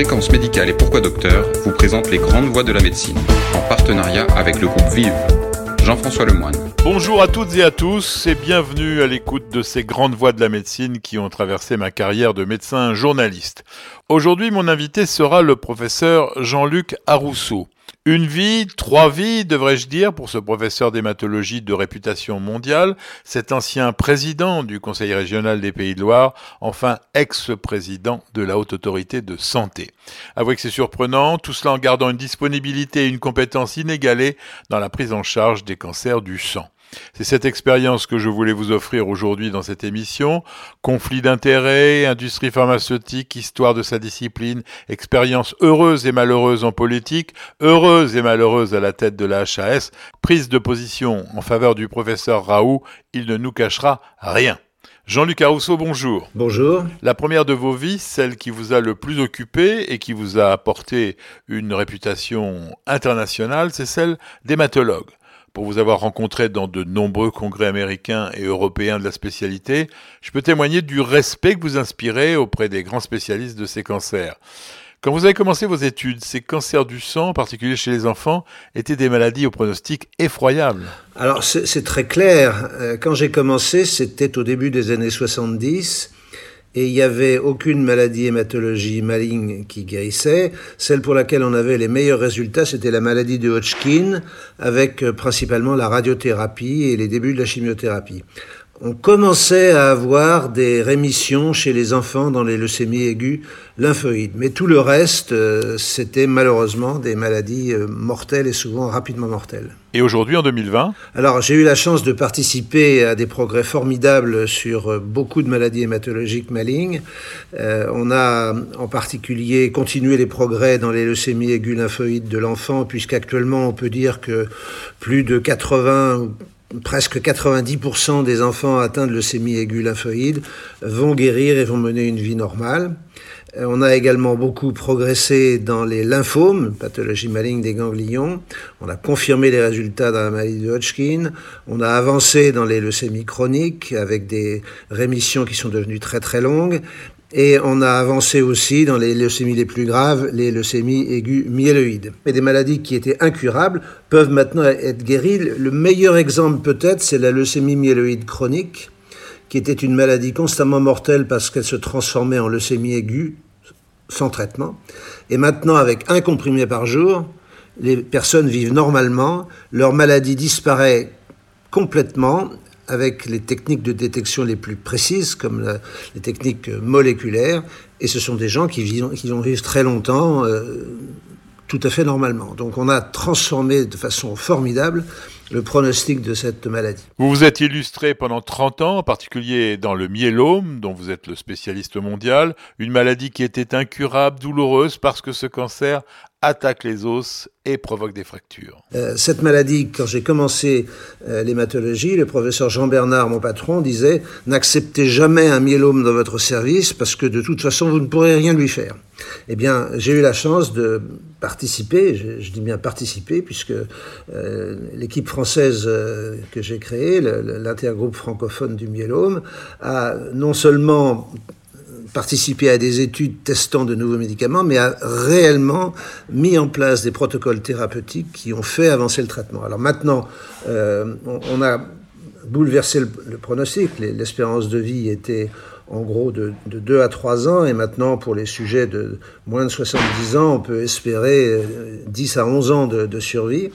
Fréquence médicale et Pourquoi Docteur vous présente les grandes voies de la médecine, en partenariat avec le groupe Vive. Jean-François Lemoine. Bonjour à toutes et à tous et bienvenue à l'écoute de ces grandes voies de la médecine qui ont traversé ma carrière de médecin journaliste. Aujourd'hui, mon invité sera le professeur Jean-Luc Arousseau. Une vie, trois vies, devrais-je dire, pour ce professeur d'hématologie de réputation mondiale, cet ancien président du Conseil régional des Pays de Loire, enfin ex-président de la Haute Autorité de Santé. Avouez que c'est surprenant, tout cela en gardant une disponibilité et une compétence inégalée dans la prise en charge des cancers du sang. C'est cette expérience que je voulais vous offrir aujourd'hui dans cette émission. Conflit d'intérêts, industrie pharmaceutique, histoire de sa discipline, expérience heureuse et malheureuse en politique, heureuse et malheureuse à la tête de la HAS, prise de position en faveur du professeur Raoult, il ne nous cachera rien. Jean-Luc Arousseau, bonjour. Bonjour. La première de vos vies, celle qui vous a le plus occupé et qui vous a apporté une réputation internationale, c'est celle d'hématologue pour vous avoir rencontré dans de nombreux congrès américains et européens de la spécialité, je peux témoigner du respect que vous inspirez auprès des grands spécialistes de ces cancers. Quand vous avez commencé vos études, ces cancers du sang, en particulier chez les enfants, étaient des maladies au pronostic effroyable. Alors c'est très clair. Euh, quand j'ai commencé, c'était au début des années 70 et il n'y avait aucune maladie hématologie maligne qui guérissait. Celle pour laquelle on avait les meilleurs résultats, c'était la maladie de Hodgkin, avec euh, principalement la radiothérapie et les débuts de la chimiothérapie on commençait à avoir des rémissions chez les enfants dans les leucémies aiguës lymphoïdes. Mais tout le reste, euh, c'était malheureusement des maladies euh, mortelles et souvent rapidement mortelles. Et aujourd'hui, en 2020 Alors, j'ai eu la chance de participer à des progrès formidables sur euh, beaucoup de maladies hématologiques malignes. on a en particulier continué les progrès dans les leucémies aiguës lymphoïdes de l'enfant, puisqu'actuellement, on peut dire que plus de 80 presque 90% des enfants atteints de leucémie aiguë lymphoïde vont guérir et vont mener une vie normale. Euh, on a également beaucoup progressé dans les lymphomes, pathologie maligne des ganglions. On a confirmé les résultats dans la maladie de Hodgkin. On a avancé dans les leucémies chroniques avec des rémissions qui sont devenues très très longues. Et on a avancé aussi dans les leucémies les plus graves, les leucémies aiguës myéloïdes. Et des maladies qui étaient incurables peuvent maintenant être guéries. Le meilleur exemple peut-être, c'est la leucémie myéloïde chronique, qui était une maladie constamment mortelle parce qu'elle se transformait en leucémie aiguë sans traitement. Et maintenant, avec un comprimé par jour, les personnes vivent normalement, leur maladie disparaît complètement avec les techniques de détection les plus précises, comme les techniques moléculaires, et ce sont des gens qui, vivent, qui vont vivre très longtemps, euh, tout à fait normalement. Donc on a transformé de façon formidable le pronostic de cette maladie. Vous vous êtes illustré pendant 30 ans, en particulier dans le myélome, dont vous êtes le spécialiste mondial, une maladie qui était incurable, douloureuse, parce que ce cancer attaque les os et provoque des fractures. Euh, cette maladie, quand j'ai commencé euh, l'hématologie, le professeur Jean-Bernard, mon patron, disait n'acceptez jamais un myélome dans votre service parce que de toute façon, vous ne pourrez rien lui faire. Eh bien, j'ai eu la chance de participer, je, dis bien participer, puisque euh, l'équipe française que j'ai créée, l'intergroupe francophone du myélome, a non seulement participé à des études testant de nouveaux médicaments, mais a réellement mis en place des protocoles thérapeutiques qui ont fait avancer le traitement. Alors maintenant, euh, on, a bouleversé le, pronostic. L'espérance de vie était en gros de, de, 2 à 3 ans, et maintenant pour les sujets de moins de 70 ans, on peut espérer 10 euh, à 11 ans de survie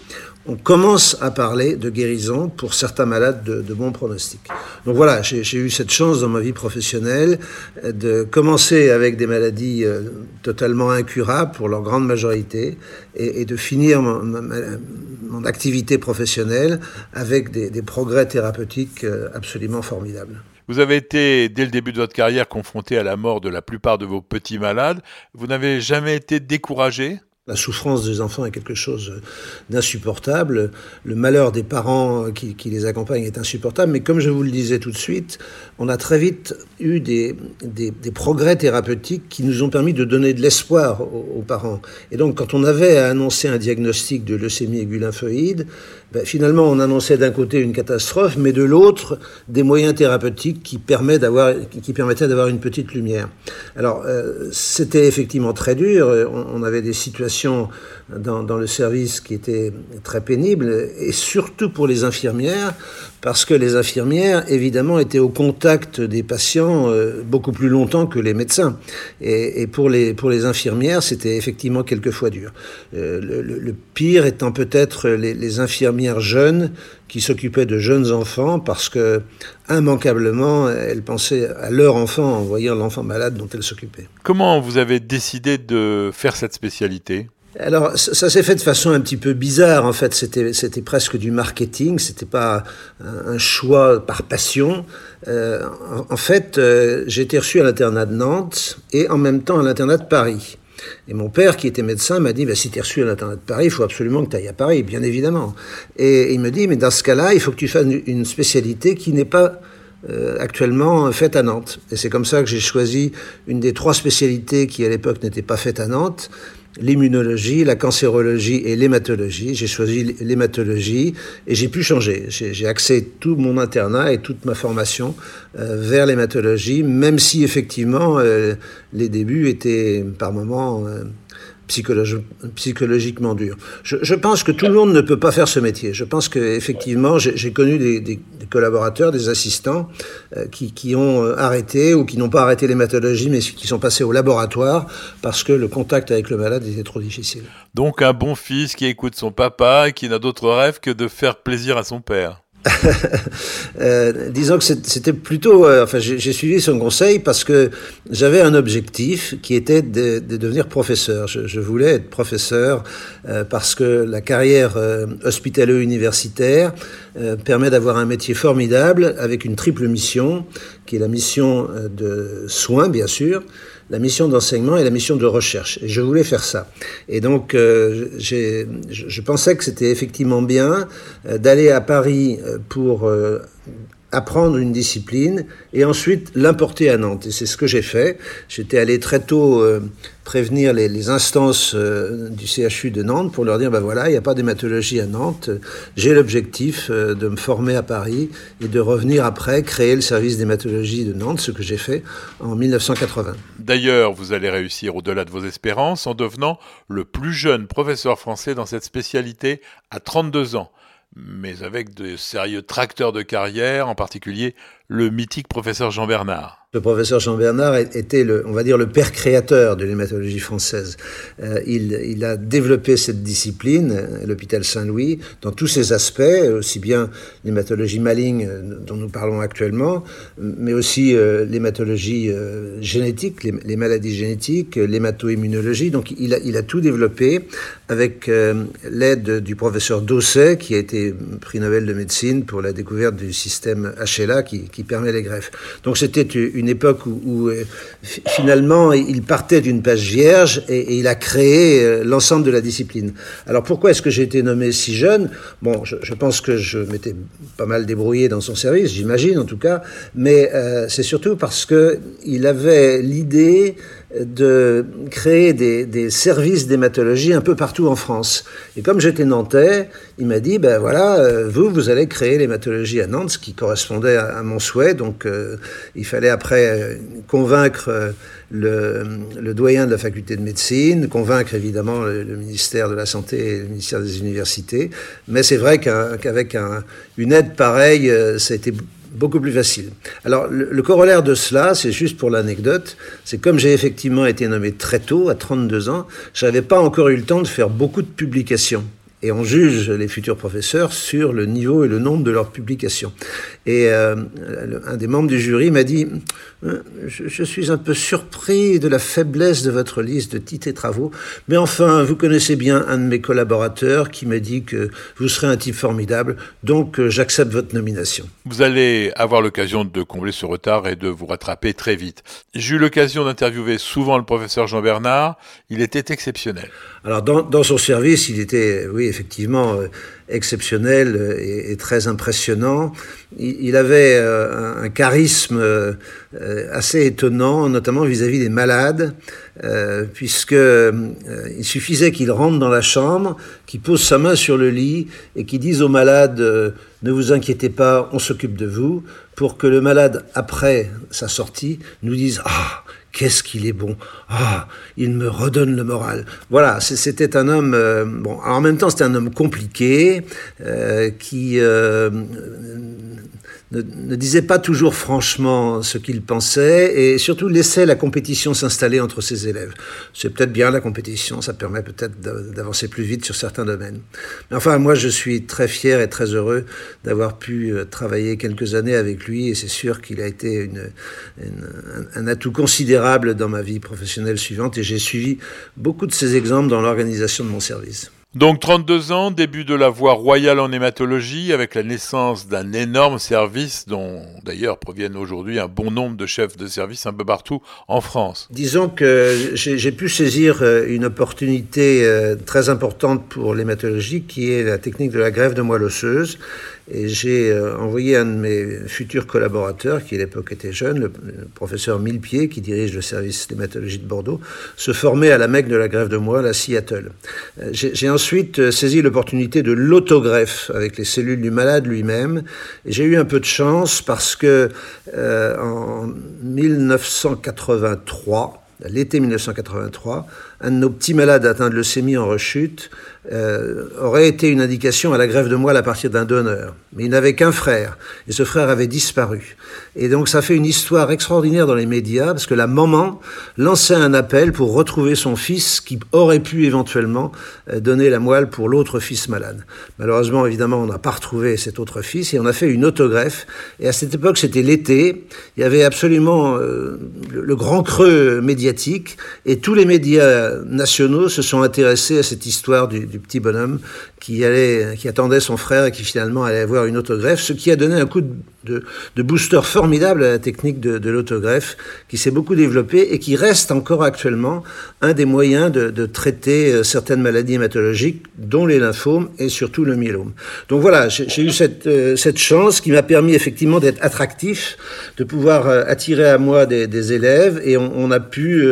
on commence à parler de guérison pour certains malades de, bons pronostics. Donc voilà, j'ai eu cette chance dans ma vie professionnelle euh, de commencer avec des maladies euh, totalement incurables pour leur grande majorité et, de finir mon, activité professionnelle avec des, des progrès thérapeutiques euh, absolument formidables. Vous avez été, dès le début de votre carrière, confronté à la mort de la plupart de vos petits malades. Vous n'avez jamais été découragé? La souffrance des enfants est quelque chose d'insupportable. Le malheur des parents qui, les accompagnent est insupportable. Mais comme je vous le disais tout de suite, on a très vite eu des, progrès thérapeutiques qui nous ont permis de donner de l'espoir aux, parents. Et donc, quand on avait à annoncer un diagnostic de leucémie aiguë lymphoïde, ben, finalement, on annonçait d'un côté une catastrophe, mais de l'autre, des moyens thérapeutiques qui, permettaient d'avoir une petite lumière. Alors, euh, c'était effectivement très dur. On, avait des situations dans, le service qui étaient très pénibles, et surtout pour les infirmières, parce que les infirmières, évidemment, étaient au contact des patients euh, beaucoup plus longtemps que les médecins. Et, pour, les, infirmières, c'était effectivement quelquefois dur. Euh, le, le, pire étant peut-être les, les infirmières jeunes qui s'occupaient de jeunes enfants parce que, immanquablement, elles pensaient à leur enfant en voyant l'enfant malade dont elles s'occupaient. Comment vous avez décidé de faire cette spécialité? Alors, ça, s'est fait de façon un petit peu bizarre. En fait, c'était, c'était presque du marketing. C'était pas un, choix par passion. Euh, en, fait, euh, j'ai été reçu à l'internat de Nantes et en même temps à l'internat de Paris. Et mon père, qui était médecin, m'a dit, bah, si tu es reçu à l'internat de Paris, il faut absolument que tu ailles à Paris, bien évidemment. Et il me dit, mais dans ce cas-là, il faut que tu fasses une spécialité qui n'est pas euh, actuellement faite à Nantes. Et c'est comme ça que j'ai choisi une des trois spécialités qui, à l'époque, n'étaient pas faites à Nantes, l'immunologie, la cancérologie et l'hématologie. J'ai choisi l'hématologie et j'ai pu changer. J'ai axé tout mon internat et toute ma formation euh, vers l'hématologie, même si effectivement euh, les débuts étaient par moments psychologiquement dur. Je, pense que tout le monde ne peut pas faire ce métier. Je pense qu'effectivement, j'ai connu des, collaborateurs, des assistants euh, qui, qui, ont euh, arrêté ou qui n'ont pas arrêté l'hématologie, mais qui sont passés au laboratoire parce que le contact avec le malade était trop difficile. Donc un bon fils qui écoute son papa et qui n'a d'autre rêve que de faire plaisir à son père. euh, disons que c'était plutôt, euh, enfin, j'ai suivi son conseil parce que j'avais un objectif qui était de, de devenir professeur. Je, voulais être professeur euh, parce que la carrière hospitalo-universitaire permet d'avoir un métier formidable avec une triple mission, qui est la mission de soins, bien sûr, la mission d'enseignement et la mission de recherche. Et je voulais faire ça. Et donc, euh, je, pensais que c'était effectivement bien euh, d'aller à Paris euh, pour apprendre une discipline et ensuite l'importer à Nantes. Et c'est ce que j'ai fait. J'étais allé très tôt euh, prévenir les, instances euh, du CHU de Nantes pour leur dire, ben voilà, il n'y a pas d'hématologie à Nantes. J'ai l'objectif euh, de me former à Paris et de revenir après créer le service d'hématologie de Nantes, ce que j'ai fait en 1980. D'ailleurs, vous allez réussir au-delà de vos espérances en devenant le plus jeune professeur français dans cette spécialité à 32 ans mais avec de sérieux tracteurs de carrière, en particulier le mythique professeur Jean Bernard. Le professeur Jean Bernard était, le, on va dire, le père créateur de l'hématologie française. Euh, il, a développé cette discipline, euh, l'hôpital Saint-Louis, dans tous ses aspects, aussi bien l'hématologie maligne euh, dont nous parlons actuellement, mais aussi l'hématologie génétique, les, maladies génétiques, l'hémato-immunologie. Donc il a, tout développé avec l'aide du professeur Dosset, qui a été prix Nobel de médecine pour la découverte du système HLA qui, qui permet les greffes. Donc c'était une une époque où, euh, finalement il partait d'une page vierge et, il a créé euh, l'ensemble de la discipline. Alors pourquoi est-ce que j'ai été nommé si jeune? Bon, je, je, pense que je m'étais pas mal débrouillé dans son service, j'imagine en tout cas, mais euh, c'est surtout parce que il avait l'idée de créer des, services d'hématologie un peu partout en France. Et comme j'étais nantais, il m'a dit, ben voilà, euh, vous, vous allez créer l'hématologie à Nantes, ce qui correspondait à, mon souhait. Donc euh, il fallait après euh, convaincre le, doyen de la faculté de médecine, convaincre évidemment le, ministère de la Santé et le ministère des Universités. Mais c'est vrai qu'avec qu un, une aide pareille, ça a été beaucoup plus facile. Alors, le, corollaire de cela, c'est juste pour l'anecdote, c'est comme j'ai effectivement été nommé très tôt, à 32 ans, je n'avais pas encore eu le temps de faire beaucoup de publications et on juge les futurs professeurs sur le niveau et le nombre de leurs publications. Et euh, un des membres du jury m'a dit je, je, suis un peu surpris de la faiblesse de votre liste de titres et travaux, mais enfin, vous connaissez bien un de mes collaborateurs qui m'a dit que vous serez un type formidable, donc euh, j'accepte votre nomination. Vous allez avoir l'occasion de combler ce retard et de vous rattraper très vite. J'ai eu l'occasion d'interviewer souvent le professeur Jean Bernard, il était exceptionnel. Alors, dans, dans son service, il était, oui, effectivement exceptionnel et, très impressionnant. Il, avait un, charisme assez étonnant, notamment vis-à-vis des malades, puisque il suffisait qu'il rentre dans la chambre, qu'il pose sa main sur le lit et qu'il dise aux malades ne vous inquiétez pas, on s'occupe de vous, pour que le malade, après sa sortie, nous dise Ah, qu'est-ce qu'il est bon Ah, il me redonne le moral. Voilà, c'était un homme. Euh, bon, en même temps, c'était un homme compliqué euh, qui euh, ne, disait pas toujours franchement ce qu'il pensait et surtout laissait la compétition s'installer entre ses élèves. C'est peut-être bien la compétition, ça permet peut-être d'avancer plus vite sur certains domaines. Mais enfin, moi, je suis très fier et très heureux d'avoir pu euh, travailler quelques années avec lui et c'est sûr qu'il a été un atout considérable dans ma vie professionnelle suivante et j'ai suivi beaucoup de ses exemples dans l'organisation de mon service. Donc 32 ans, début de la voie royale en hématologie, avec la naissance d'un énorme service dont d'ailleurs proviennent aujourd'hui un bon nombre de chefs de service un peu partout en France. Disons que j'ai pu saisir euh, une opportunité euh, très importante pour l'hématologie qui est la technique de la grève de moelle osseuse et j'ai euh, envoyé un de mes futurs collaborateurs, qui à l'époque était jeune, le, professeur Millepied, qui dirige le service d'hématologie de Bordeaux, se former à la Mecque de la grève de moelle à Seattle. Euh, j'ai ensuite euh, saisi l'opportunité de l'autogreffe avec les cellules du malade lui-même. J'ai eu un peu de chance parce que en 1983, l'été 1983, un de nos petits malades atteints de leucémie en rechute euh, aurait été une indication à la grève de moelle à partir d'un donneur. Mais il n'avait qu'un frère, et ce frère avait disparu. Et donc ça fait une histoire extraordinaire dans les médias, parce que la maman lançait un appel pour retrouver son fils qui aurait pu éventuellement euh, donner la moelle pour l'autre fils malade. Malheureusement, évidemment, on n'a pas retrouvé cet autre fils, et on a fait une autogreffe. Et à cette époque, c'était l'été, il y avait absolument euh, le grand creux médiatique, et tous les médias nationaux se sont intéressés à cette histoire du du petit bonhomme qui, allait, qui attendait son frère et qui finalement allait avoir une autogreffe, ce qui a donné un coup de, booster formidable à la technique de, l'autogreffe, qui s'est beaucoup développée et qui reste encore actuellement un des moyens de, traiter euh, certaines maladies hématologiques, dont les lymphomes et surtout le myélome. Donc voilà, j'ai eu cette, euh, cette chance qui m'a permis effectivement d'être attractif, de pouvoir euh, attirer à moi des, élèves et on, a pu,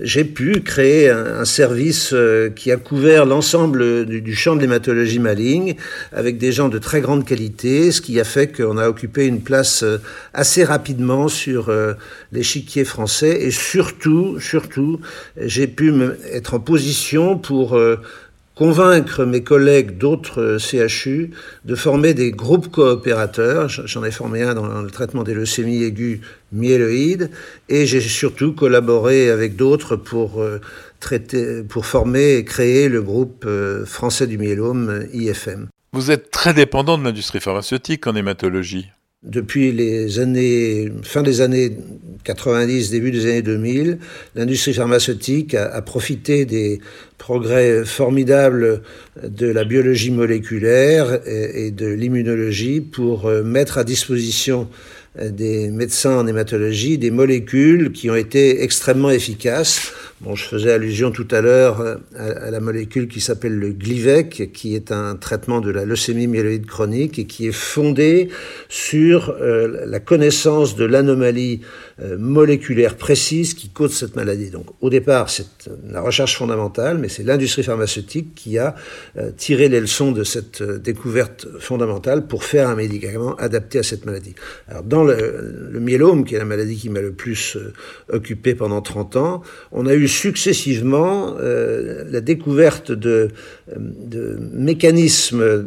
j'ai pu créer un, service qui a couvert l'ensemble du, du champ de l'hématologie maligne, avec des gens de très grande qualité, ce qui a fait qu'on a occupé une place euh, assez rapidement sur euh, l'échiquier français, et surtout, surtout, j'ai pu être en position pour euh, convaincre mes collègues d'autres CHU de former des groupes coopérateurs. J'en ai formé un dans le traitement des leucémies aiguës myéloïdes et j'ai surtout collaboré avec d'autres pour pour former et créer le groupe français du myélome, IFM. Vous êtes très dépendant de l'industrie pharmaceutique en hématologie. Depuis les années, fin des années 90, début des années 2000, l'industrie pharmaceutique a, profité des progrès formidables de la biologie moléculaire et de l'immunologie pour euh, mettre à disposition des médecins en hématologie des molécules qui ont été extrêmement efficaces Bon, je faisais allusion tout à l'heure euh, à, la molécule qui s'appelle le Glivec, qui est un traitement de la leucémie myéloïde chronique et qui est fondé sur euh, la connaissance de l'anomalie euh, moléculaire précise qui cause cette maladie. Donc, au départ, c'est la recherche fondamentale, mais c'est l'industrie pharmaceutique qui a tiré les leçons de cette découverte fondamentale pour faire un médicament adapté à cette maladie. Alors, dans le, myélome, qui est la maladie qui m'a le plus occupé pendant 30 ans, on a eu successivement euh, la découverte de, de mécanismes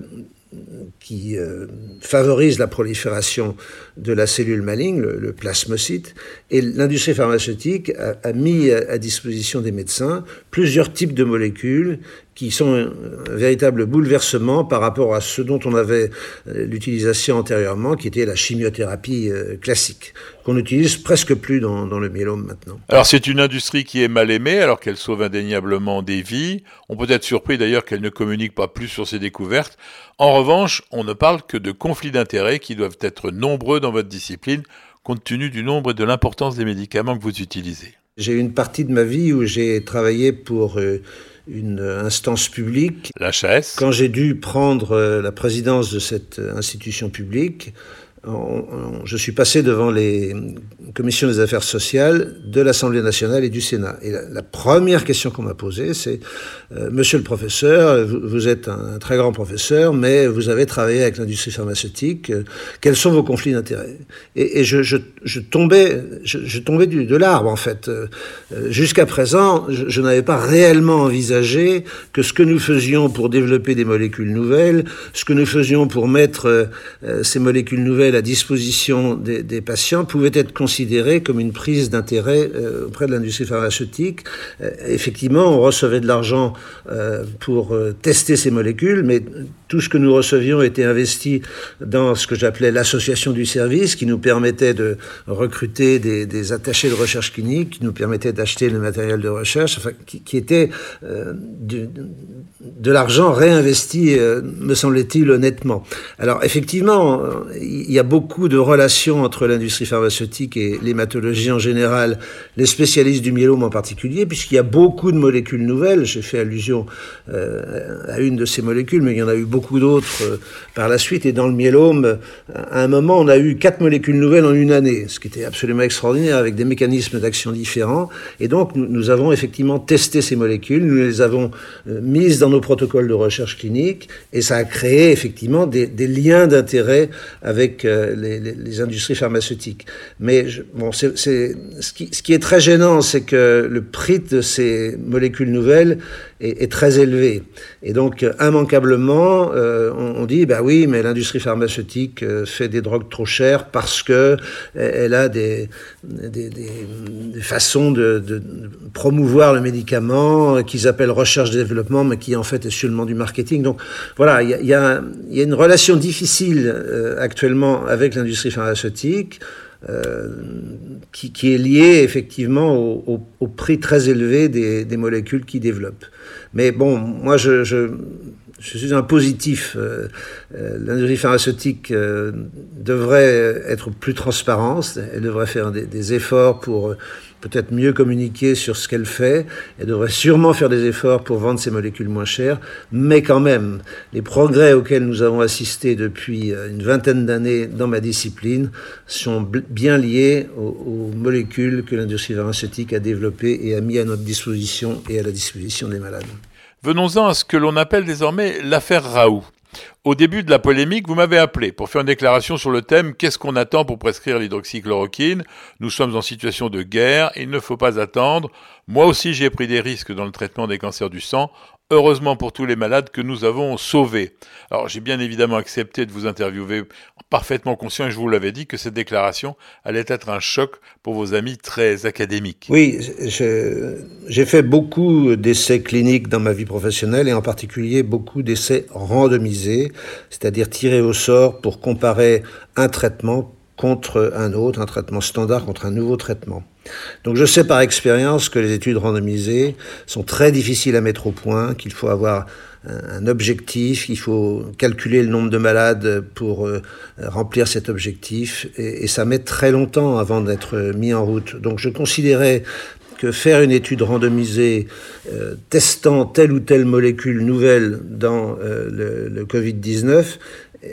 qui euh, favorisent la prolifération de la cellule maligne, le, plasmocyte, et l'industrie pharmaceutique a, mis à, disposition des médecins plusieurs types de molécules qui sont un, véritable bouleversement par rapport à ce dont on avait euh, l'utilisation antérieurement, qui était la chimiothérapie euh, classique, qu'on n'utilise presque plus dans, dans, le myélome maintenant. Alors c'est une industrie qui est mal aimée, alors qu'elle sauve indéniablement des vies. On peut être surpris d'ailleurs qu'elle ne communique pas plus sur ses découvertes. En revanche, on ne parle que de conflits d'intérêts qui doivent être nombreux dans votre discipline, compte tenu du nombre et de l'importance des médicaments que vous utilisez. J'ai eu une partie de ma vie où j'ai travaillé pour... Euh, une instance publique. L'HAS. Quand j'ai dû prendre la présidence de cette institution publique, je suis passé devant les commissions des affaires sociales de l'Assemblée nationale et du Sénat. Et la, première question qu'on m'a posée, c'est euh, Monsieur le professeur, vous, êtes un, très grand professeur, mais vous avez travaillé avec l'industrie pharmaceutique. Euh, quels sont vos conflits d'intérêts? Et, je, tombais, je, tombais du, de l'arbre en fait. Euh, jusqu'à présent, je, n'avais pas réellement envisagé que ce que nous faisions pour développer des molécules nouvelles, ce que nous faisions pour mettre ces molécules nouvelles la disposition des, patients pouvait être considérée comme une prise d'intérêt euh, auprès de l'industrie pharmaceutique. Euh, effectivement, on recevait de l'argent euh, pour tester ces molécules, mais tout ce que nous recevions était investi dans ce que j'appelais l'association du service, qui nous permettait de recruter des, attachés de recherche clinique, qui nous permettait d'acheter le matériel de recherche, enfin, qui, était de, de l'argent réinvesti, me semblait-il, honnêtement. Alors effectivement, il y a beaucoup de relations entre l'industrie pharmaceutique et l'hématologie en général, les spécialistes du myélome en particulier, puisqu'il y a beaucoup de molécules nouvelles. J'ai fait allusion euh, à une de ces molécules, mais il y en a eu beaucoup d'autres euh, par la suite. Et dans le myélome, à un moment, on a eu quatre molécules nouvelles en une année, ce qui était absolument extraordinaire, avec des mécanismes d'action différents. Et donc, nous, avons effectivement testé ces molécules, nous les avons euh, mises dans nos protocoles de recherche clinique, et ça a créé effectivement des, liens d'intérêt avec euh, les, industries pharmaceutiques. Mais bon, c'est, ce, qui, ce, qui, est très gênant, c'est que le prix de ces molécules nouvelles est, très élevé. Et donc, immanquablement, euh, on, dit, bah oui, mais l'industrie pharmaceutique euh, fait des drogues trop chères parce que elle a des, des, façons de, promouvoir le médicament qu'ils appellent recherche-développement, mais qui en fait est seulement du marketing. Donc, voilà, il y a, y, y a, une relation difficile actuellement avec l'industrie pharmaceutique, euh, qui, est liée effectivement au, prix très élevé des, molécules qu'ils développent. Mais bon, moi je, je, suis un positif. Euh, euh, l'industrie pharmaceutique devrait être plus transparente, elle devrait faire des, efforts pour peut-être mieux communiquer sur ce qu'elle fait. Elle devrait sûrement faire des efforts pour vendre ses molécules moins chères. Mais quand même, les progrès auxquels nous avons assisté depuis euh, une vingtaine d'années dans ma discipline sont bien liés aux, molécules que l'industrie pharmaceutique a développées et a mis à notre disposition et à la disposition des malades. Venons-en à ce que l'on appelle désormais l'affaire Raoult. Au début de la polémique, vous m'avez appelé pour faire une déclaration sur le thème Qu'est-ce qu'on attend pour prescrire l'hydroxychloroquine? Nous sommes en situation de guerre, il ne faut pas attendre. Moi aussi, j'ai pris des risques dans le traitement des cancers du sang heureusement pour tous les malades que nous avons sauvés. Alors j'ai bien évidemment accepté de vous interviewer parfaitement conscient, et je vous l'avais dit, que cette déclaration allait être un choc pour vos amis très académiques. Oui, j'ai fait beaucoup d'essais cliniques dans ma vie professionnelle, et en particulier beaucoup d'essais randomisés, c'est-à-dire tirés au sort pour comparer un traitement contre un autre, un traitement standard contre un nouveau traitement. Donc je sais par expérience que les études randomisées sont très difficiles à mettre au point, qu'il faut avoir un objectif, qu'il faut calculer le nombre de malades pour euh, remplir cet objectif, et, ça met très longtemps avant d'être mis en route. Donc je considérais que faire une étude randomisée euh, testant telle ou telle molécule nouvelle dans euh, le, le Covid-19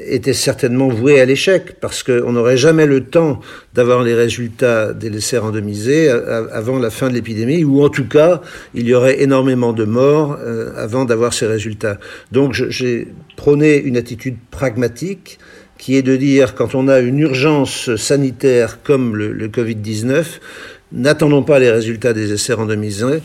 était certainement voué à l'échec, parce qu'on n'aurait jamais le temps d'avoir les résultats des essais randomisés avant la fin de l'épidémie, ou en tout cas, il y aurait énormément de morts euh, avant d'avoir ces résultats. Donc j'ai prôné une attitude pragmatique, qui est de dire, quand on a une urgence sanitaire comme le, le Covid-19, n'attendons pas les résultats des essais randomisés,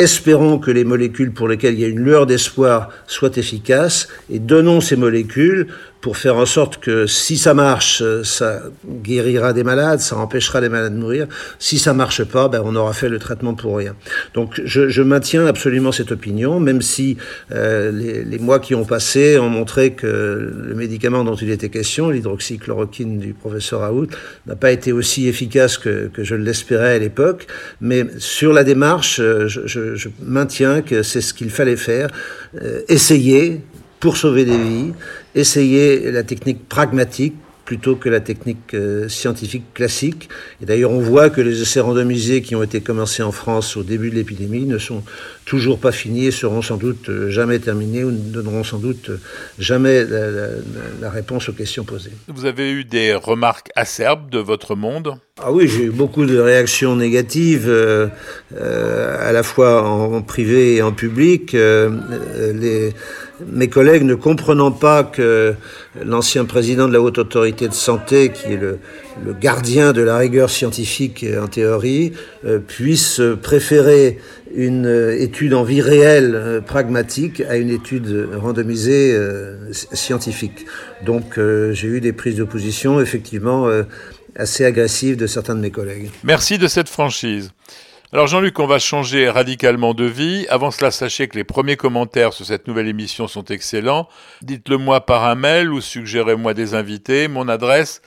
Espérons que les molécules pour lesquelles il y a une lueur d'espoir soient efficaces et donnons ces molécules pour faire en sorte que si ça marche, ça guérira des malades, ça empêchera les malades de mourir. Si ça marche pas, ben on aura fait le traitement pour rien. Donc je, maintiens absolument cette opinion, même si euh, les, mois qui ont passé ont montré que le médicament dont il était question, l'hydroxychloroquine du professeur Raoult, n'a pas été aussi efficace que, que je l'espérais à l'époque. Mais sur la démarche, je, je, je maintiens que c'est ce qu'il fallait faire, euh, essayer pour sauver des vies, essayer la technique pragmatique plutôt que la technique euh, scientifique classique. Et d'ailleurs, on voit que les essais randomisés qui ont été commencés en France au début de l'épidémie ne sont toujours pas finis et seront sans doute euh, jamais terminés ou ne donneront sans doute jamais la, réponse aux questions posées. Vous avez eu des remarques acerbes de votre monde? Ah oui, j'ai eu beaucoup de réactions négatives, euh, à la fois en, privé et en public. les, mes collègues ne comprenant pas que l'ancien président de la Haute Autorité de Santé, qui est le, gardien de la rigueur scientifique en théorie, euh, puisse préférer une étude en vie réelle euh, pragmatique à une étude randomisée euh, scientifique. Donc j'ai eu des prises d'opposition effectivement assez agressives de certains de mes collègues. Merci de cette franchise. Alors Jean-Luc, on va changer radicalement de vie. Avant cela, sachez que les premiers commentaires sur cette nouvelle émission sont excellents. Dites-le moi par un mail ou suggérez-moi des invités. Mon adresse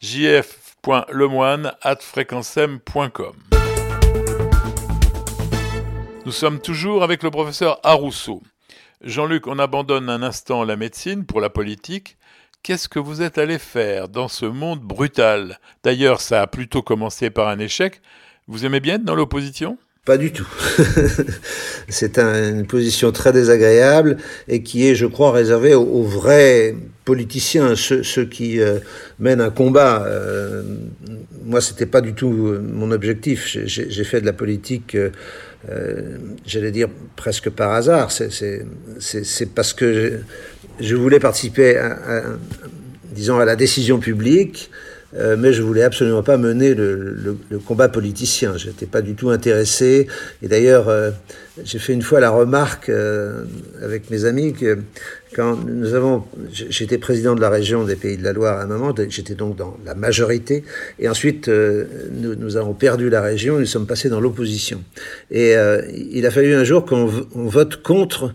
jf.lemoine@fréquencem.com. Nous sommes toujours avec le professeur Arousseau. Jean-Luc, on abandonne un instant la médecine pour la politique. Qu'est-ce que vous êtes allé faire dans ce monde brutal? D'ailleurs, ça a plutôt commencé par un échec. Vous aimez bien être dans l'opposition? Pas du tout. c'est une position très désagréable et qui est, je crois, réservée aux, vrais politiciens, ceux, qui euh, mènent un combat. Euh, moi, c'était pas du tout euh, mon objectif. J'ai fait de la politique, j'allais dire presque par hasard. C'est parce que je, voulais participer, à, disons, à la décision publique. Euh, mais je voulais absolument pas mener le, combat politicien. J'étais pas du tout intéressé. Et d'ailleurs, euh, j'ai fait une fois la remarque euh, avec mes amis que quand nous avons, j'étais président de la région des Pays de la Loire à un moment, j'étais donc dans la majorité, et ensuite nous, nous, avons perdu la région, nous sommes passés dans l'opposition. Et il a fallu un jour qu'on vote contre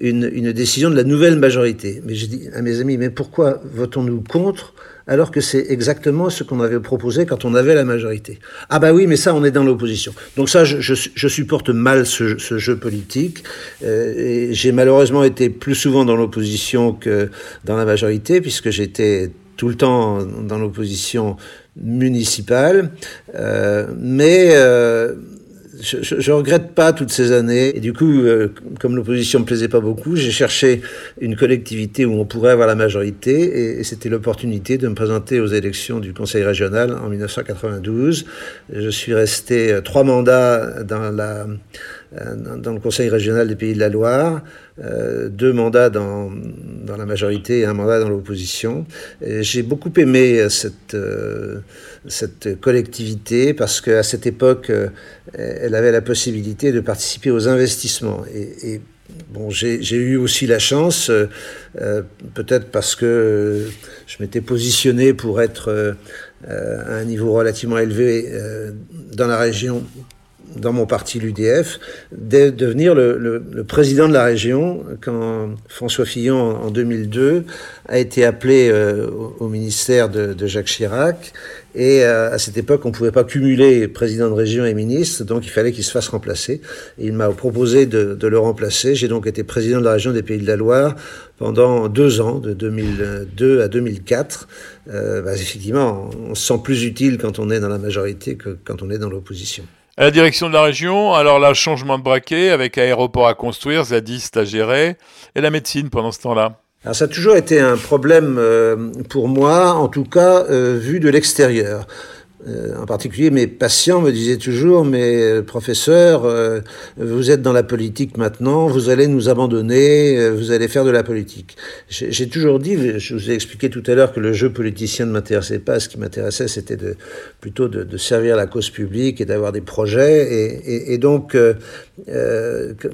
une, une, décision de la nouvelle majorité. Mais j'ai dit à mes amis, mais pourquoi votons-nous contre alors que c'est exactement ce qu'on avait proposé quand on avait la majorité. Ah bah oui, mais ça, on est dans l'opposition. Donc ça, je, je, supporte mal ce, ce jeu politique. Euh, j'ai malheureusement été plus souvent dans l'opposition que dans la majorité, puisque j'étais tout le temps dans l'opposition municipale. Euh, mais... Euh, je, je, regrette pas toutes ces années. Du coup, euh, comme l'opposition me plaisait pas beaucoup, j'ai cherché une collectivité où on pourrait avoir la majorité, et, c'était l'opportunité de me présenter aux élections du Conseil régional en 1992. Je suis resté euh, trois mandats dans la dans le Conseil régional des Pays de la Loire, deux mandats dans, la majorité et un mandat dans l'opposition. J'ai beaucoup aimé cette cette collectivité parce qu'à cette époque, euh, elle avait la possibilité de participer aux investissements. Et, bon, j'ai eu aussi la chance, euh, euh, peut-être parce que je m'étais positionné pour être à un niveau relativement élevé dans la région dans mon parti, l'UDF, de devenir le, président de la région quand François Fillon, en 2002, a été appelé au, ministère de, Jacques Chirac et euh, à cette époque, on ne pouvait pas cumuler président de région et ministre, donc il fallait qu'il se fasse remplacer. Il m'a proposé de, de, le remplacer. J'ai donc été président de la région des Pays de la Loire pendant deux ans, de 2002 à 2004. Euh, bah, effectivement, on se sent plus utile quand on est dans la majorité que quand on est dans l'opposition. À la direction de la région, alors là, changement de braquet avec aéroport à construire, zadiste à gérer, et la médecine pendant ce temps-là alors ça a toujours été un problème euh, pour moi, en tout cas euh, vu de l'extérieur. Euh, en particulier, mes patients me disaient toujours, mais euh, professeur, euh, vous êtes dans la politique maintenant, vous allez nous abandonner, vous allez faire de la politique. J'ai toujours dit, je vous ai expliqué tout à l'heure que le jeu politicien ne m'intéressait pas, ce qui m'intéressait c'était de, plutôt de, servir la cause publique et d'avoir des projets. Et, et, et donc,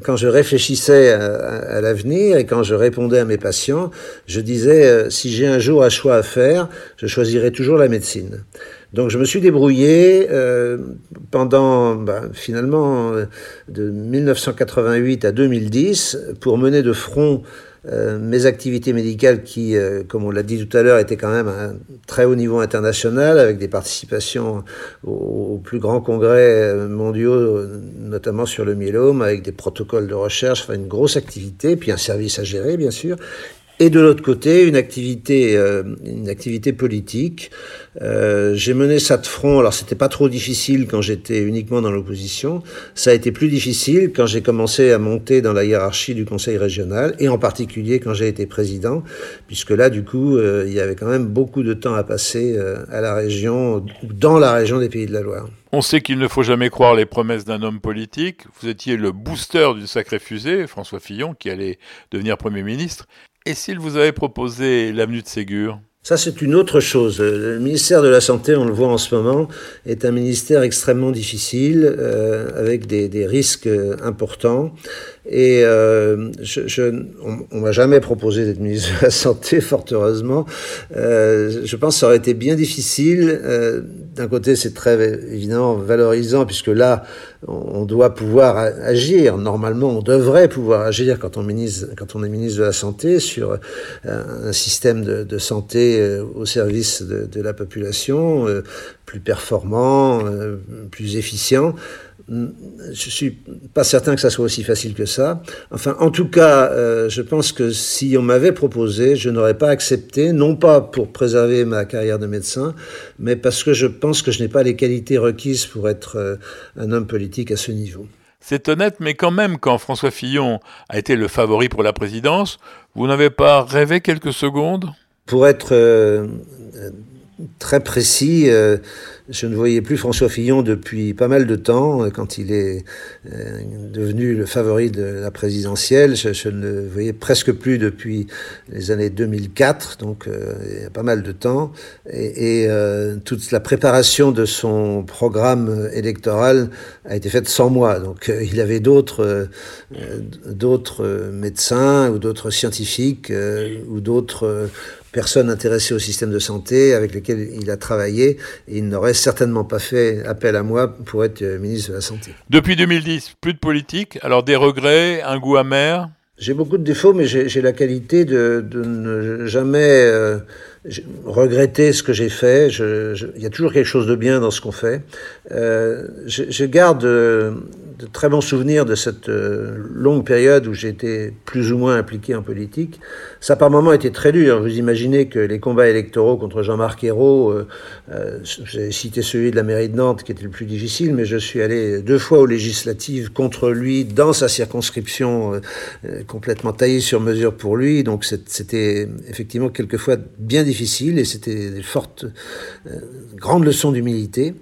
quand je réfléchissais à, à l'avenir et quand je répondais à mes patients, je disais, si j'ai un jour un choix à faire, je choisirai toujours la médecine. Donc je me suis débrouillé euh, pendant ben, finalement de 1988 à 2010 pour mener de front euh, mes activités médicales qui, euh, comme on l'a dit tout à l'heure, étaient quand même à un très haut niveau international, avec des participations aux, plus grands congrès mondiaux, notamment sur le myélome, avec des protocoles de recherche, enfin une grosse activité, puis un service à gérer, bien sûr. Et de l'autre côté une activité, euh, une activité politique. Euh, j'ai mené ça de front. Alors c'était pas trop difficile quand j'étais uniquement dans l'opposition. Ça a été plus difficile quand j'ai commencé à monter dans la hiérarchie du Conseil régional et en particulier quand j'ai été président, puisque là du coup euh, il y avait quand même beaucoup de temps à passer à la région, dans la région des Pays de la Loire. On sait qu'il ne faut jamais croire les promesses d'un homme politique. Vous étiez le booster d'une sacrée fusée, François Fillon, qui allait devenir Premier ministre. Et s'il vous avait proposé l'avenue de Ségur ça, c'est une autre chose. Le ministère de la Santé, on le voit en ce moment, est un ministère extrêmement difficile, euh, avec des, des, risques importants. Et euh, je, je, on, ne m'a jamais proposé d'être ministre de la Santé, fort heureusement. Euh, je pense que ça aurait été bien difficile. Euh, d'un côté, c'est très évidemment valorisant, puisque là, on doit pouvoir agir. Normalement, on devrait pouvoir agir quand on, quand on est ministre de la Santé sur euh, un système de, de santé euh, au service de, de la population, euh, plus performant, plus efficient. Je suis pas certain que ça soit aussi facile que ça. Enfin, en tout cas, euh, je pense que si on m'avait proposé, je n'aurais pas accepté, non pas pour préserver ma carrière de médecin, mais parce que je pense que je n'ai pas les qualités requises pour être euh, un homme politique à ce niveau. C'est honnête, mais quand même, quand François Fillon a été le favori pour la présidence, vous n'avez pas rêvé quelques secondes? Pour être euh, très précis, je ne voyais plus François Fillon depuis pas mal de temps. Euh, quand il est euh, devenu le favori de la présidentielle, je, ne le voyais presque plus depuis les années 2004, donc il y a pas mal de temps. Et, toute la préparation de son programme électoral a été faite sans moi. Donc il avait d'autres d'autres médecins ou d'autres scientifiques ou d'autres personnes intéressées au système de santé avec lesquelles il a travaillé et il n'aurait certainement pas fait appel à moi pour être euh, ministre de la Santé. Depuis 2010, plus de politique, alors des regrets, un goût amer? J'ai beaucoup de défauts, mais j'ai la qualité de, de ne jamais euh, regretter ce que j'ai fait. Il y a toujours quelque chose de bien dans ce qu'on fait. Euh, je, je, garde euh, de très bons souvenirs de cette euh, longue période où j'étais plus ou moins impliqué en politique. Ça, par moments, était très dur. Vous imaginez que les combats électoraux contre Jean-Marc Ayrault, euh, euh, j'ai cité celui de la mairie de Nantes qui était le plus difficile, mais je suis allé deux fois aux législatives contre lui dans sa circonscription complètement taillée sur mesure pour lui. Donc c'était effectivement quelquefois bien difficile et c'était des fortes, grandes leçons d'humilité.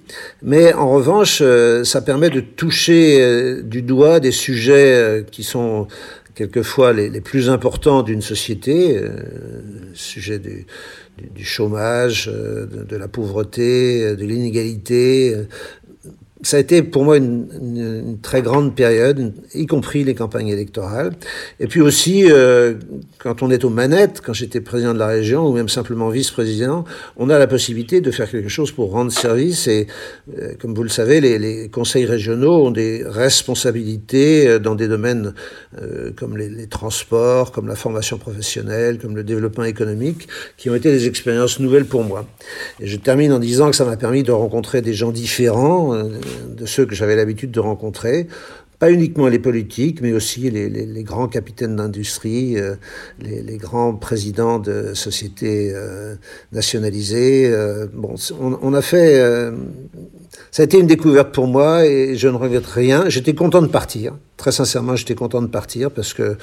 Mais en revanche, ça permet de toucher euh, du doigt des sujets euh, qui sont quelquefois les, plus importants d'une société, euh, sujet du, chômage, de, la pauvreté, de l'inégalité, ça a été pour moi une, une, très grande période, y compris les campagnes électorales. Et puis aussi, euh, quand on est aux manettes, quand j'étais président de la région ou même simplement vice-président, on a la possibilité de faire quelque chose pour rendre service. Et euh, comme vous le savez, les, les, conseils régionaux ont des responsabilités euh, dans des domaines euh, comme les, les, transports, comme la formation professionnelle, comme le développement économique, qui ont été des expériences nouvelles pour moi. Et je termine en disant que ça m'a permis de rencontrer des gens différents euh, de ceux que j'avais l'habitude de rencontrer, pas uniquement les politiques, mais aussi les, grands capitaines d'industrie, euh, les, grands présidents de sociétés euh, nationalisées. Euh, bon, on, on, a fait. Euh, ça a été une découverte pour moi et je ne regrette rien. J'étais content de partir. Très sincèrement, j'étais content de partir parce que,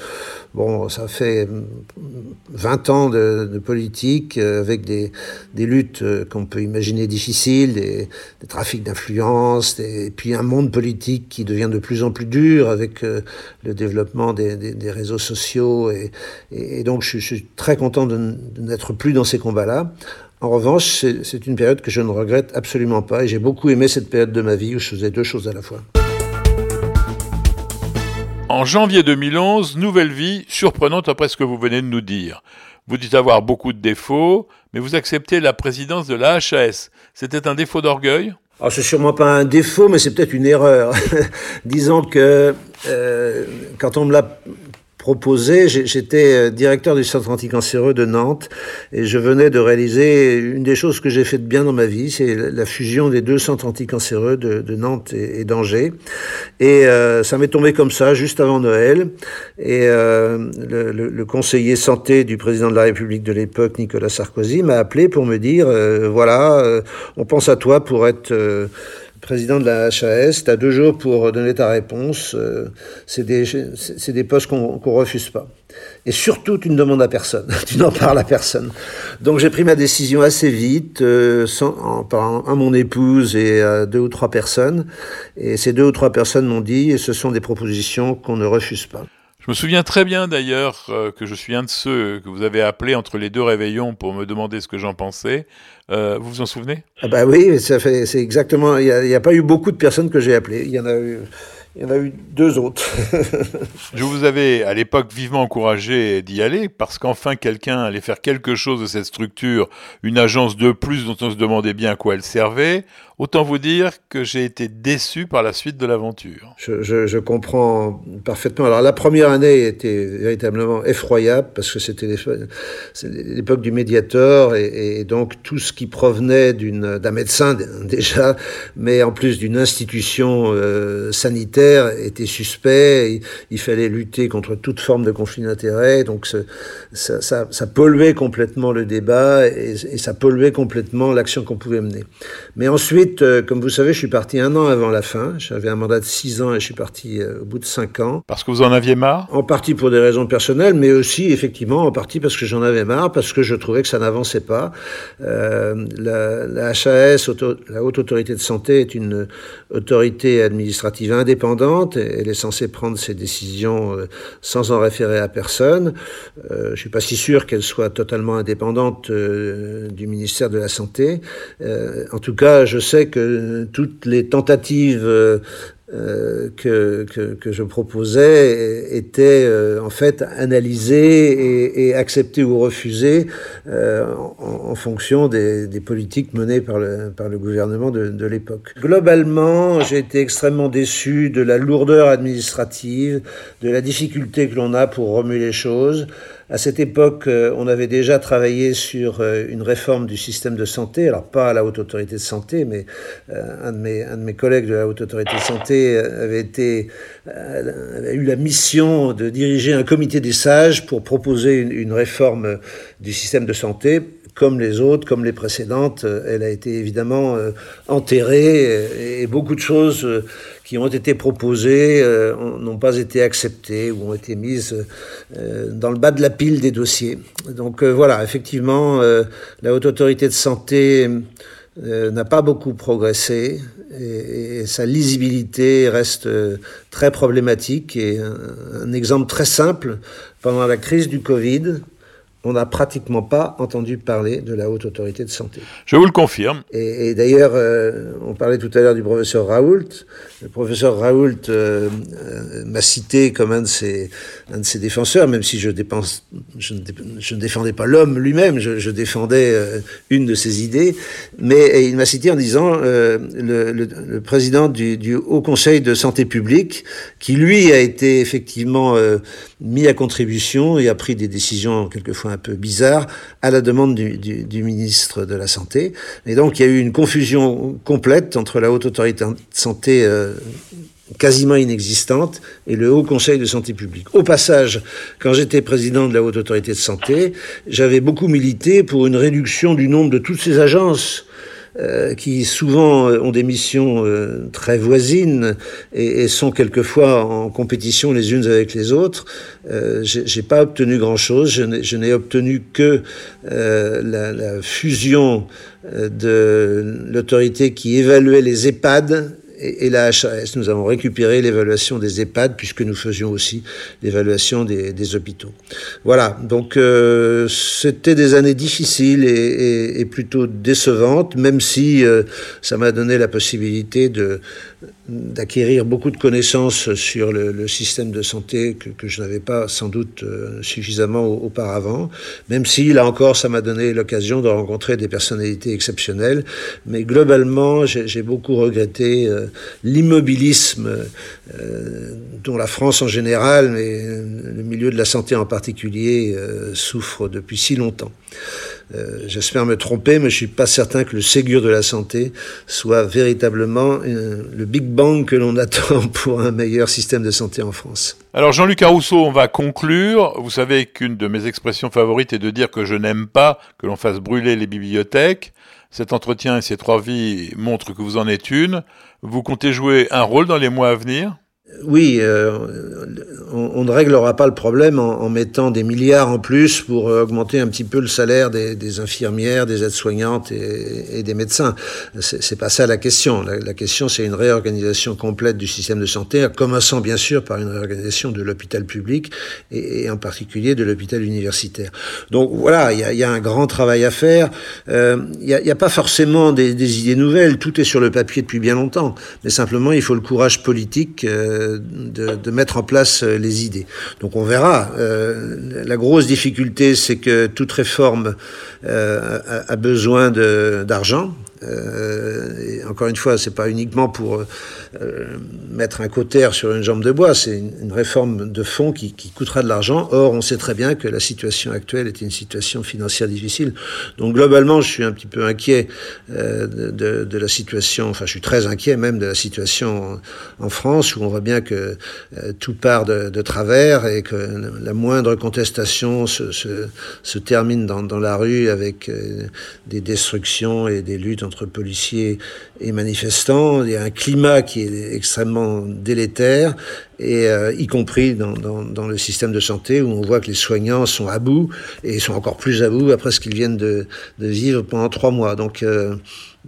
bon, ça fait 20 ans de, politique avec des, des luttes qu'on peut imaginer difficiles, des, trafics d'influence, et puis un monde politique qui devient de plus en plus dur avec euh, le développement des, des, réseaux sociaux. Et, et, donc, je, suis très content de n'être plus dans ces combats-là. En revanche, c'est une période que je ne regrette absolument pas et j'ai beaucoup aimé cette période de ma vie où je faisais deux choses à la fois. En janvier 2011, nouvelle vie surprenante après ce que vous venez de nous dire. Vous dites avoir beaucoup de défauts, mais vous acceptez la présidence de la HAS. C'était un défaut d'orgueil? Alors, c'est sûrement pas un défaut, mais c'est peut-être une erreur. Disons que euh, quand on me l'a proposé, j'étais directeur du centre anticancéreux de Nantes et je venais de réaliser une des choses que j'ai fait de bien dans ma vie, c'est la fusion des deux centres anticancéreux de, de Nantes et, d'Angers. Et ça m'est tombé comme ça, juste avant Noël. Et le, le, le, conseiller santé du président de la République de l'époque, Nicolas Sarkozy, m'a appelé pour me dire, voilà, on pense à toi pour être président de la HAS, tu as deux jours pour donner ta réponse. Euh, c'est des, des, postes qu'on ne refuse pas. Et surtout, tu ne demandes à personne, tu n'en parles à personne. Donc j'ai pris ma décision assez vite, euh, sans, en parlant à mon épouse et à deux ou trois personnes. Et ces deux ou trois personnes m'ont dit, et ce sont des propositions qu'on ne refuse pas. Je me souviens très bien d'ailleurs euh, que je suis un de ceux que vous avez appelé entre les deux réveillons pour me demander ce que j'en pensais. Euh, vous vous en souvenez? Ah Bah oui, ça fait, c'est exactement. Il n'y a, a, pas eu beaucoup de personnes que j'ai appelées. Il y en a eu. Il y en a eu deux autres. je vous avais à l'époque vivement encouragé d'y aller parce qu'enfin quelqu'un allait faire quelque chose de cette structure, une agence de plus dont on se demandait bien à quoi elle servait. Autant vous dire que j'ai été déçu par la suite de l'aventure. Je, je, je, comprends parfaitement. Alors la première année était véritablement effroyable parce que c'était l'époque du médiateur et, et, donc tout ce qui provenait d'un médecin déjà, mais en plus d'une institution euh, sanitaire était suspect. Il, fallait lutter contre toute forme de conflit d'intérêt. Donc ça, ça, ça, polluait complètement le débat et, et ça polluait complètement l'action qu'on pouvait mener. Mais ensuite euh, comme vous savez, je suis parti un an avant la fin. J'avais un mandat de six ans et je suis parti euh, au bout de cinq ans. Parce que vous en aviez marre? En partie pour des raisons personnelles, mais aussi, effectivement, en partie parce que j'en avais marre, parce que je trouvais que ça n'avançait pas. Euh, la, la, HAS, la Haute Autorité de Santé, est une autorité administrative indépendante. Elle est censée prendre ses décisions sans en référer à personne. je ne suis pas si sûr qu'elle soit totalement indépendante du ministère de la Santé. en tout cas, je sais que toutes les tentatives euh, que, que, que, je proposais étaient euh, en fait analysées et, et, acceptées ou refusées euh, en, en, fonction des, des, politiques menées par le, par le gouvernement de, de l'époque. Globalement, j'ai été extrêmement déçu de la lourdeur administrative, de la difficulté que l'on a pour remuer les choses. À cette époque, euh, on avait déjà travaillé sur euh, une réforme du système de santé, alors pas à la Haute Autorité de Santé, mais euh, un de mes, collègues de la Haute Autorité de Santé avait, été, avait eu la mission de diriger un comité des sages pour proposer une réforme du système de santé. Comme les autres, comme les précédentes, elle a été évidemment enterrée et beaucoup de choses qui ont été proposées euh, n'ont pas été acceptées ou ont été mises euh, dans le bas de la pile des dossiers. Donc euh, voilà, effectivement, la haute autorité de santé n'a pas beaucoup progressé et, sa lisibilité reste très problématique. Et un exemple très simple, pendant la crise du Covid, on n'a pratiquement pas entendu parler de la haute autorité de santé. Je vous le confirme. Et, et d'ailleurs, euh, on parlait tout à l'heure du professeur Raoult. Le professeur Raoult euh, euh, m'a cité comme un de ses, un de ses défenseurs, même si je, dépense, je, ne, je ne défendais pas l'homme lui-même, je, je, défendais euh, une de ses idées. Mais il m'a cité en disant le, le, le, président du, du, Haut Conseil de santé publique, qui lui a été effectivement mis à contribution et a pris des décisions quelquefois un peu bizarre à la demande du, ministre de la Santé. Et donc il y a eu une confusion complète entre la haute autorité de santé euh, quasiment inexistante et le Haut Conseil de santé publique. Au passage, quand j'étais président de la Haute Autorité de Santé, j'avais beaucoup milité pour une réduction du nombre de toutes ces agences euh, qui souvent euh, ont des missions euh, très voisines et, et, sont quelquefois en compétition les unes avec les autres. Euh, J'ai pas obtenu grand-chose. Je n'ai obtenu que euh, la, la, fusion de l'autorité qui évaluait les EHPAD et, la HAS. Nous avons récupéré l'évaluation des EHPAD puisque nous faisions aussi l'évaluation des, hôpitaux. Voilà, donc euh, c'était des années difficiles et, plutôt décevantes, même si euh, ça m'a donné la possibilité de d'acquérir beaucoup de connaissances sur le, le système de santé que, que je n'avais pas sans doute euh, suffisamment auparavant, même si, là encore, ça m'a donné l'occasion de rencontrer des personnalités exceptionnelles. Mais globalement, j'ai beaucoup regretté euh, l'immobilisme dont la France en général, mais le milieu de la santé en particulier, souffre depuis si longtemps. Euh, j'espère me tromper, mais je suis pas certain que le Ségur de la santé soit véritablement euh, le Big Bang que l'on attend pour un meilleur système de santé en France. Alors Jean-Luc Arousseau, on va conclure. Vous savez qu'une de mes expressions favorites est de dire que je n'aime pas que l'on fasse brûler les bibliothèques. Cet entretien et ces trois vies montrent que vous en êtes une. Vous comptez jouer un rôle dans les mois à venir? Oui, euh, on, ne réglera pas le problème en, mettant des milliards en plus pour euh, augmenter un petit peu le salaire des, infirmières, des aides-soignantes et, des médecins. C'est pas ça la question. La, question, c'est une réorganisation complète du système de santé, en commençant bien sûr par une réorganisation de l'hôpital public et, en particulier de l'hôpital universitaire. Donc voilà, il y a, un grand travail à faire. Euh, il n'y a, pas forcément des, idées nouvelles. Tout est sur le papier depuis bien longtemps, mais simplement il faut le courage politique de, mettre en place euh, les idées. Donc on verra. Euh, la grosse difficulté, c'est que toute réforme euh, a, besoin d'argent. Encore une fois, c'est pas uniquement pour euh, mettre un cotère sur une jambe de bois, c'est une, réforme de fond qui, coûtera de l'argent. Or, on sait très bien que la situation actuelle est une situation financière difficile. Donc, globalement, je suis un petit peu inquiet euh, de, la situation, enfin, je suis très inquiet même de la situation en, France, où on voit bien que euh, tout part de, travers et que la moindre contestation se, termine dans, la rue avec des destructions et des luttes entre policiers et manifestants. Il y a un climat qui est extrêmement délétère, et euh, y compris dans, le système de santé où on voit que les soignants sont à bout et sont encore plus à bout après ce qu'ils viennent de, de, vivre pendant trois mois. Donc euh,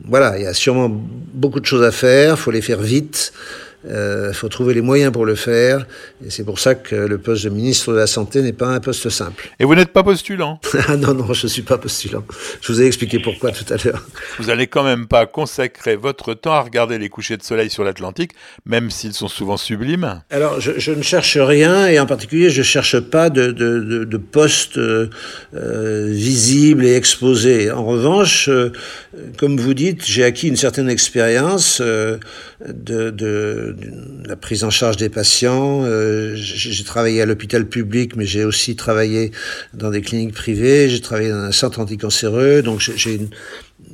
voilà, il y a sûrement beaucoup de choses à faire, il faut les faire vite. Il euh, faut trouver les moyens pour le faire. Et c'est pour ça que le poste de ministre de la Santé n'est pas un poste simple. Et vous n'êtes pas postulant? Ah non, non, je ne suis pas postulant. Je vous ai expliqué pourquoi tout à l'heure. Vous n'allez quand même pas consacrer votre temps à regarder les couchers de soleil sur l'Atlantique, même s'ils sont souvent sublimes? Alors, je, je, ne cherche rien, et en particulier, je ne cherche pas de, de, de, de poste euh, visible et exposé. En revanche, euh, comme vous dites, j'ai acquis une certaine expérience euh, de, de, la prise en charge des patients. Euh, j'ai travaillé à l'hôpital public, mais j'ai aussi travaillé dans des cliniques privées. J'ai travaillé dans un centre anticancéreux, donc j'ai une,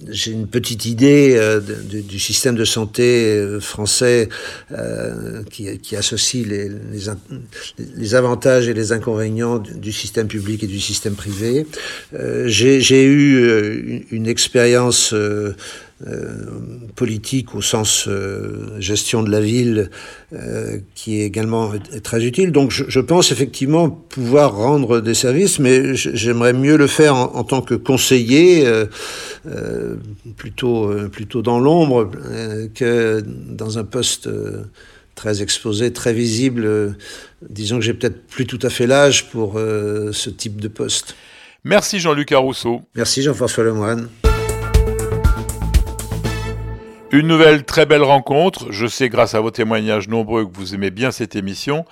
j'ai une petite idée euh, du système de santé euh, français euh, qui, qui, associe les, les, les, avantages et les inconvénients du, système public et du système privé. j'ai eu une, une expérience euh, politique au sens euh, gestion de la ville euh, qui est également très utile. Donc je, je, pense effectivement pouvoir rendre des services, mais j'aimerais mieux le faire en, en, tant que conseiller, plutôt, plutôt dans l'ombre, que dans un poste très exposé, très visible. disons que j'ai peut-être plus tout à fait l'âge pour ce type de poste. Merci Jean-Luc Rousseau. Merci Jean-François Lemoine. Une nouvelle très belle rencontre. Je sais grâce à vos témoignages nombreux que vous aimez bien cette émission.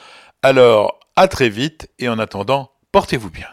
Alors, à très vite et en attendant, portez-vous bien.